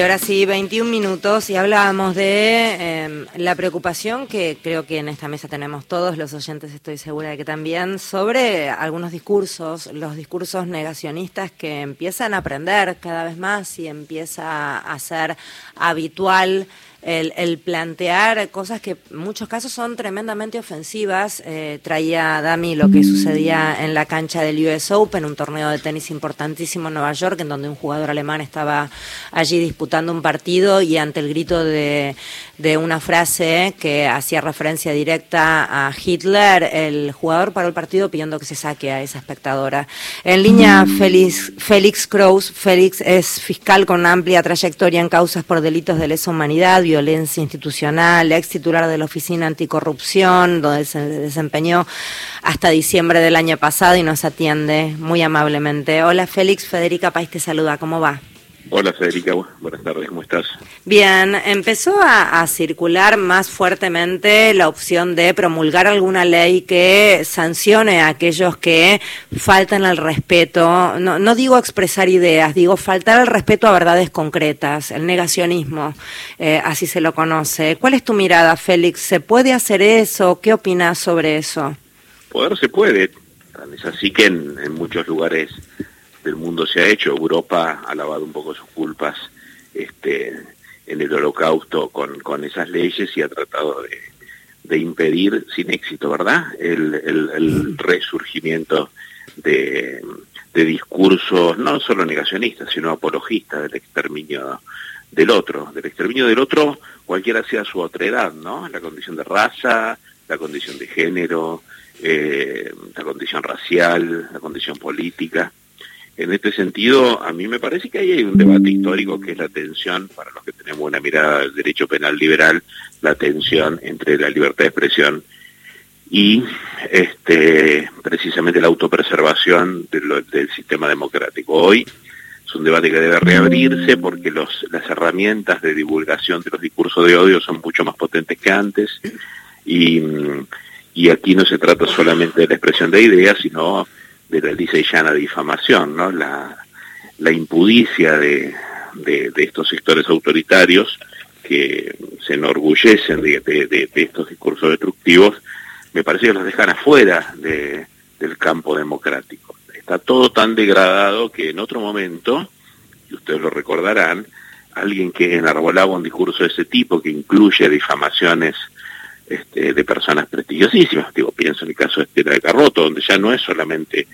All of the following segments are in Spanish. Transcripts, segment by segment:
Ahora sí, 21 minutos y hablábamos de eh, la preocupación que creo que en esta mesa tenemos todos los oyentes, estoy segura de que también, sobre algunos discursos, los discursos negacionistas que empiezan a aprender cada vez más y empieza a ser habitual el, plantear cosas que en muchos casos son tremendamente ofensivas. Eh, traía Dami lo que sucedía en la cancha del US Open, un torneo de tenis importantísimo en Nueva York, en donde un jugador alemán estaba allí disputando un partido y ante el grito de, de una frase que hacía referencia directa a Hitler, el jugador paró el partido pidiendo que se saque a esa espectadora. En línea, Félix, Félix Kraus. Félix es fiscal con amplia trayectoria en causas por delitos de lesa humanidad violencia institucional, ex titular de la Oficina Anticorrupción, donde se desempeñó hasta diciembre del año pasado y nos atiende muy amablemente. Hola Félix, Federica País te saluda, ¿cómo va? Hola Federica, buenas tardes, ¿cómo estás? Bien, empezó a, circular más fuertemente la opción de promulgar alguna ley que sancione a aquellos que faltan al respeto, no, no digo expresar ideas, digo faltar al respeto a verdades concretas, el negacionismo, eh, así se lo conoce. ¿Cuál es tu mirada, Félix? ¿Se puede hacer eso? ¿Qué opinas sobre eso? Poder se puede, es así que en muchos lugares del mundo se ha hecho. Europa ha lavado un poco sus culpas este, en el holocausto con, con esas leyes y ha tratado de, de impedir sin éxito, ¿verdad?, el, el, resurgimiento de, de, discursos no solo negacionistas, sino apologistas del exterminio del otro, del exterminio del otro, cualquiera sea su otredad, ¿no? La condición de raza, la condición de género, eh, la condición racial, la condición política. En este sentido, a mí me parece que ahí hay un debate histórico que es la tensión, para los que tenemos una mirada del derecho penal liberal, la tensión entre la libertad de expresión y este, precisamente la autopreservación del sistema democrático. Hoy es un debate que debe reabrirse porque las herramientas de divulgación de los discursos de odio son mucho más potentes que antes y aquí no se trata solamente de la expresión de ideas, sino de la lisa y llana difamación, ¿no? La, la impudicia de, de, estos sectores autoritarios que se enorgullecen de, de, estos discursos destructivos, me parece que los dejan afuera de, del campo democrático. Está todo tan degradado que en otro momento, y ustedes lo recordarán, alguien que enarbolaba un discurso de ese tipo, que incluye difamaciones este, de personas prestigiosísimas. Digo, pienso en el caso de Estela de Carroto, donde ya no es solamente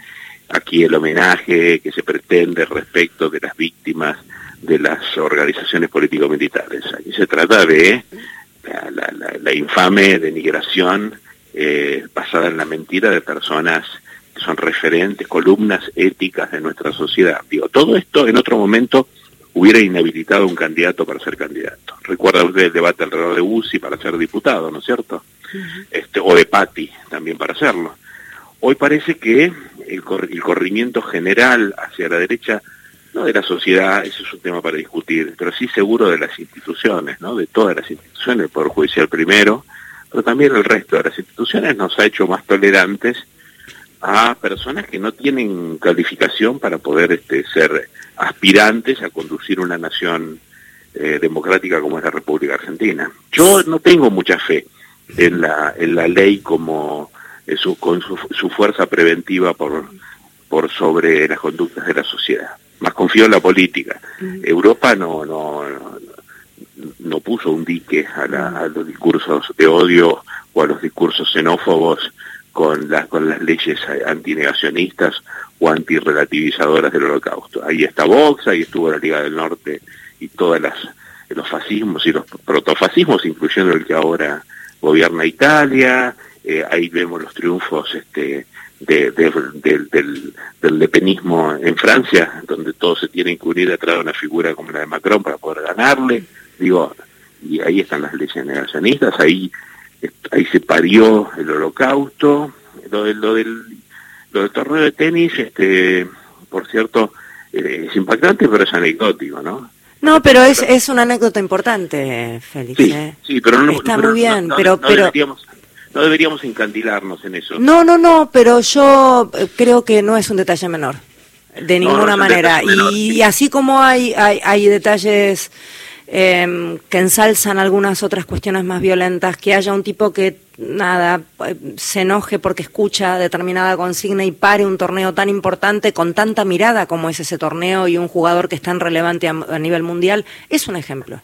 aquí el homenaje que se pretende respecto de las víctimas de las organizaciones político-militares. Aquí se trata de la, infame denigración eh, basada en la mentira de personas que son referentes, columnas éticas de nuestra sociedad. Digo, todo esto en otro momento hubiera inhabilitado un candidato para ser candidato. Recuerda usted el debate alrededor de Bussi para ser diputado, ¿no es cierto? este, o de Patti también para hacerlo. Hoy parece que el, el, corrimiento general hacia la derecha, no de la sociedad, eso es un tema para discutir, pero sí seguro de las instituciones, ¿no? de todas las instituciones, el Poder Judicial primero, pero también el resto de las instituciones nos ha hecho más tolerantes a personas que no tienen calificación para poder este, ser aspirantes a conducir una nación eh, democrática como es la República Argentina. Yo no tengo mucha fe en la, en la ley como eh, su, con su, fuerza preventiva por, por sobre las conductas de la sociedad. Más confío en la política. Europa no, no, no, puso un dique a, a los discursos de odio o a los discursos xenófobos con las, con las leyes antinegacionistas o antirrelativizadoras del holocausto. Ahí está Vox, ahí estuvo la Liga del Norte y todas las los fascismos y los protofascismos, incluyendo el que ahora gobierna Italia, eh, ahí vemos los triunfos este, de, del, del lepenismo en Francia, donde todos se tienen que unir detrás de una figura como la de Macron para poder ganarle, digo, y ahí están las leyes negacionistas, ahí ahí se parió el holocausto, lo, de, lo, del, lo del torneo de tenis, este, por cierto, eh, es impactante, pero es anecdótico, ¿no? No, pero es, es una anécdota importante, Félix. Sí, ¿eh? sí pero no, Está muy bien, pero... pero... Deberíamos, no deberíamos encandilarnos en eso. No, no, no, pero yo eh, creo que no es un detalle menor. De ninguna manera. y, así como hay, hay, hay detalles eh, que ensalzan algunas otras cuestiones más violentas, que haya un tipo que, nada, se enoje porque escucha determinada consigna y pare un torneo tan importante con tanta mirada como es ese torneo y un jugador que es tan relevante a, nivel mundial, es un ejemplo.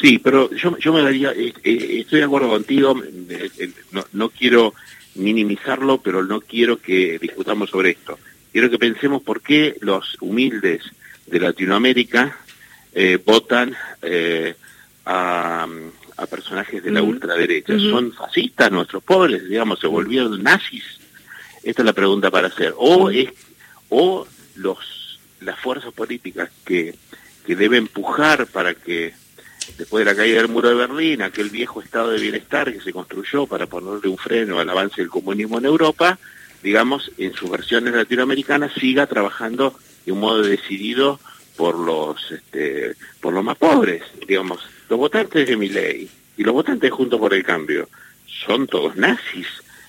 Sí, pero yo, yo me daría, eh, eh, estoy de acuerdo contigo, eh, no quiero minimizarlo, pero no quiero que discutamos sobre esto. Quiero que pensemos por qué los humildes de Latinoamérica eh, votan eh, a, personajes de la ultraderecha. ¿Son fascistas nuestros pobres? Digamos, ¿se volvieron nazis? Esta es la pregunta para hacer. O, es, o los, las fuerzas políticas que, que deben empujar para que después de la caída del muro de Berlín, aquel viejo estado de bienestar que se construyó para ponerle un freno al avance del comunismo en Europa, digamos, en sus versiones latinoamericanas siga trabajando de un modo decidido por los este, por los más pobres, digamos, los votantes de mi ley y los votantes juntos por el cambio son todos nazis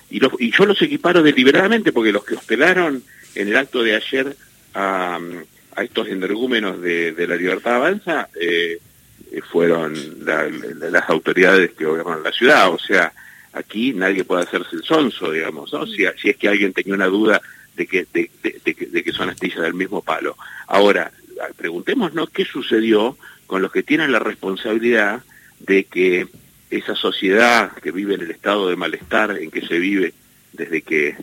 y, yo los equiparo deliberadamente porque los que hospedaron en el acto de ayer a, estos energúmenos de, la libertad avanza eh, fueron las autoridades que gobiernan la ciudad, o sea, aquí nadie puede hacerse el sonso, digamos, ¿no? Si, es que alguien tenía una duda de que, de, de que son astillas del mismo palo. Ahora, preguntémonos qué sucedió con los que tienen la responsabilidad de que esa sociedad que vive en el estado de malestar en que se vive desde que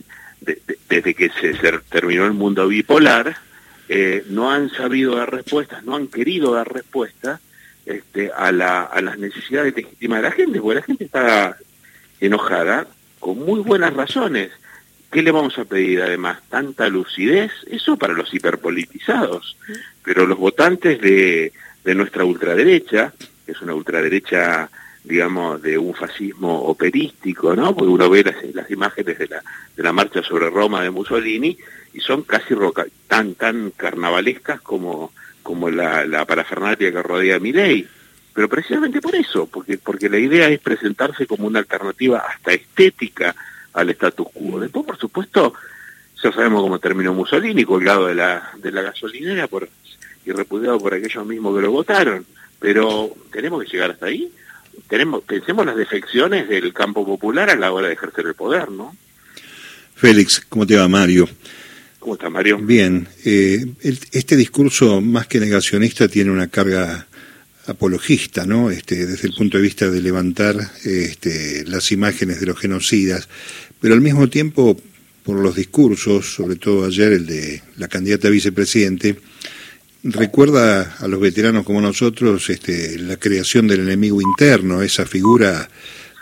desde que se, terminó el mundo bipolar eh, no han sabido dar respuestas no han querido dar respuestas este, a, la, a las necesidades legítimas de la gente porque la gente está enojada con muy buenas razones ¿Qué le vamos a pedir además? ¿Tanta lucidez? Eso para los hiperpolitizados. Pero los votantes de, de nuestra ultraderecha, que es una ultraderecha, digamos, de un fascismo operístico, ¿no? Porque uno ve las, imágenes de la, de la marcha sobre Roma de Mussolini y son casi tan, tan carnavalescas como, como la, la parafernalia que rodea a Milei. Pero precisamente por eso, porque, porque la idea es presentarse como una alternativa hasta estética al status quo. Después, por supuesto, ya sabemos cómo terminó Mussolini, colgado de la, de la gasolinera por, y repudiado por aquellos mismos que lo votaron. Pero tenemos que llegar hasta ahí. Tenemos, pensemos las defecciones del campo popular a la hora de ejercer el poder, ¿no? Félix, ¿cómo te va Mario? ¿Cómo está Mario? Bien, eh, este discurso más que negacionista tiene una carga apologista, ¿no? Este, desde el punto de vista de levantar este, las imágenes de los genocidas, pero al mismo tiempo, por los discursos, sobre todo ayer el de la candidata a vicepresidente, recuerda a los veteranos como nosotros este, la creación del enemigo interno, esa figura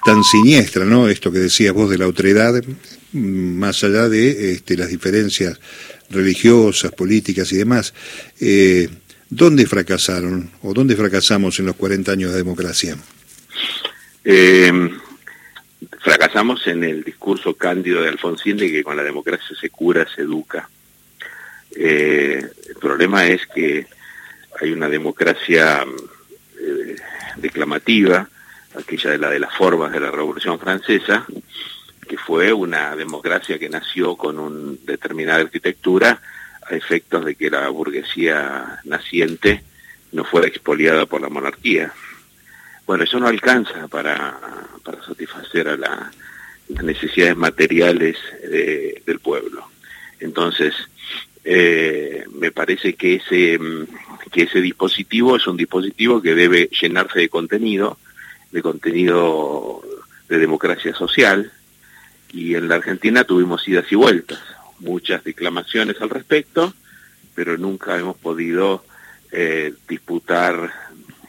tan siniestra, ¿no? Esto que decías vos de la otredad, más allá de este, las diferencias religiosas, políticas y demás. Eh, ¿Dónde fracasaron o dónde fracasamos en los 40 años de democracia? Eh, fracasamos en el discurso cándido de Alfonsín de que con la democracia se cura, se educa. Eh, el problema es que hay una democracia eh, declamativa, aquella de la de las formas de la Revolución Francesa, que fue una democracia que nació con una determinada arquitectura a efectos de que la burguesía naciente no fuera expoliada por la monarquía. Bueno, eso no alcanza para, para satisfacer a las necesidades materiales del pueblo. Entonces, eh, me parece que ese, que ese dispositivo es un dispositivo que debe llenarse de contenido, de contenido de democracia social, y en la Argentina tuvimos idas y vueltas muchas declamaciones al respecto, pero nunca hemos podido eh, disputar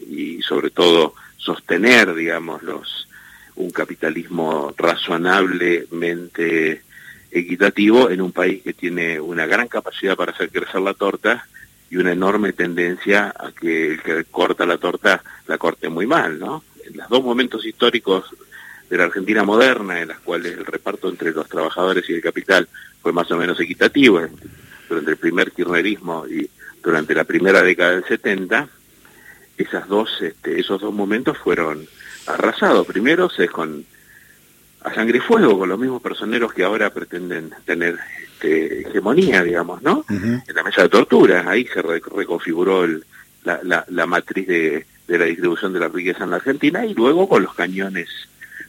y sobre todo sostener, digamos, los, un capitalismo razonablemente equitativo en un país que tiene una gran capacidad para hacer crecer la torta y una enorme tendencia a que el que corta la torta la corte muy mal, ¿no? En los dos momentos históricos de la Argentina moderna, en las cuales el reparto entre los trabajadores y el capital fue más o menos equitativo durante el primer kirchnerismo y durante la primera década del 70, esas dos, este, esos dos momentos fueron arrasados. Primero, se con a sangre y fuego con los mismos personeros que ahora pretenden tener este, hegemonía, digamos, ¿no? En la mesa de tortura, ahí se reconfiguró la, la, matriz de, de, la distribución de la riqueza en la Argentina y luego con los cañones,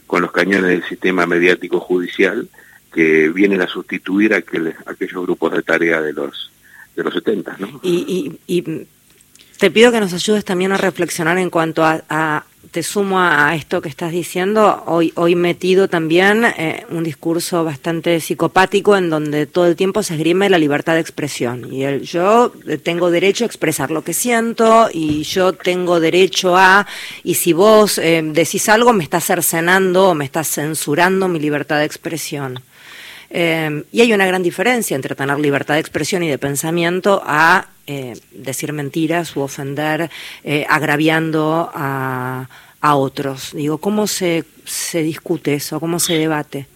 con los cañones del sistema mediático judicial que vienen a sustituir a aquellos grupos de tarea de los de los 70, ¿no? Y, y, te pido que nos ayudes también a reflexionar en cuanto a te sumo a esto que estás diciendo, hoy, hoy metido también eh, un discurso bastante psicopático en donde todo el tiempo se esgrime la libertad de expresión. Y el, yo tengo derecho a expresar lo que siento y yo tengo derecho a, y si vos eh, decís algo me estás cercenando o me estás censurando mi libertad de expresión. Eh, y hay una gran diferencia entre tener libertad de expresión y de pensamiento a eh, decir mentiras u ofender eh, agraviando a, a, otros. Digo, ¿cómo se, se discute eso? ¿Cómo se debate?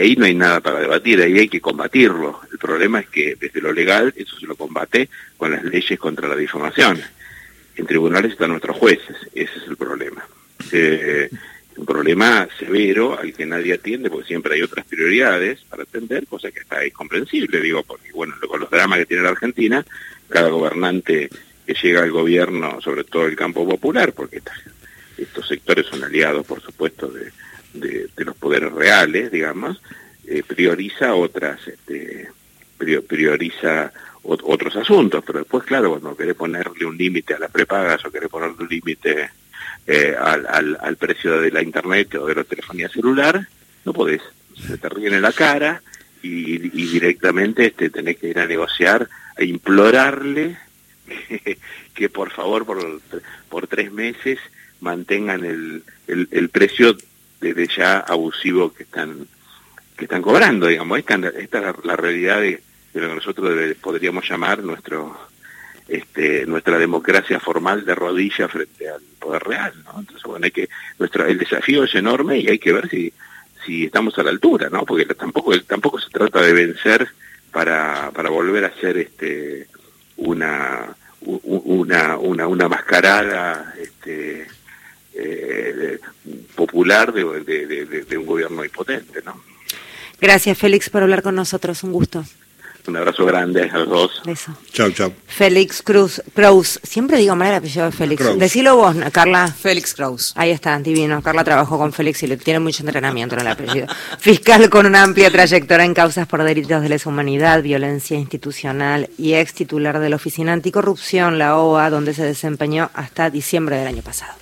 Ahí no hay nada para debatir, ahí hay que combatirlo. El problema es que desde lo legal eso se lo combate con las leyes contra la difamación. En tribunales están nuestros jueces, ese es el problema. Eh, un problema severo al que nadie atiende porque siempre hay otras prioridades para atender, cosa que está incomprensible, digo, porque bueno, con los dramas que tiene la Argentina, cada gobernante que llega al gobierno, sobre todo el campo popular, porque estos sectores son aliados, por supuesto, de, los poderes reales, digamos, eh, prioriza otras, este, prioriza otros asuntos, pero después, claro, cuando quiere ponerle un límite a las prepagas o quiere ponerle un límite eh, al, al, precio de la internet o de la telefonía celular, no podés. Se te ríen en la cara y, directamente este, tenés que ir a negociar, a implorarle que, por favor por, por tres meses mantengan el, el, precio desde ya abusivo que están que están cobrando, digamos. Esta, esta es la, realidad de, lo que nosotros podríamos llamar nuestro este, nuestra democracia formal de rodilla frente al poder real. Entonces, bueno, hay que, nuestro, el desafío es enorme y hay que ver si, si estamos a la altura, ¿no? Porque tampoco, tampoco se trata de vencer para, para volver a ser este, una, una, una, una mascarada este, eh, popular de, de, de un gobierno impotente, ¿no? Gracias, Félix, por hablar con nosotros. Un gusto. Un abrazo grande a los dos. Beso. Chau, chau. Félix Cruz. Cruz. Siempre digo mal el apellido de Félix. Decilo vos, Carla. Félix Cruz. Ahí está, divino. Carla trabajó con Félix y le tiene mucho entrenamiento en el apellido. Fiscal con una amplia trayectoria en causas por delitos de lesa humanidad, violencia institucional y ex titular de la Oficina Anticorrupción, la OA, donde se desempeñó hasta diciembre del año pasado.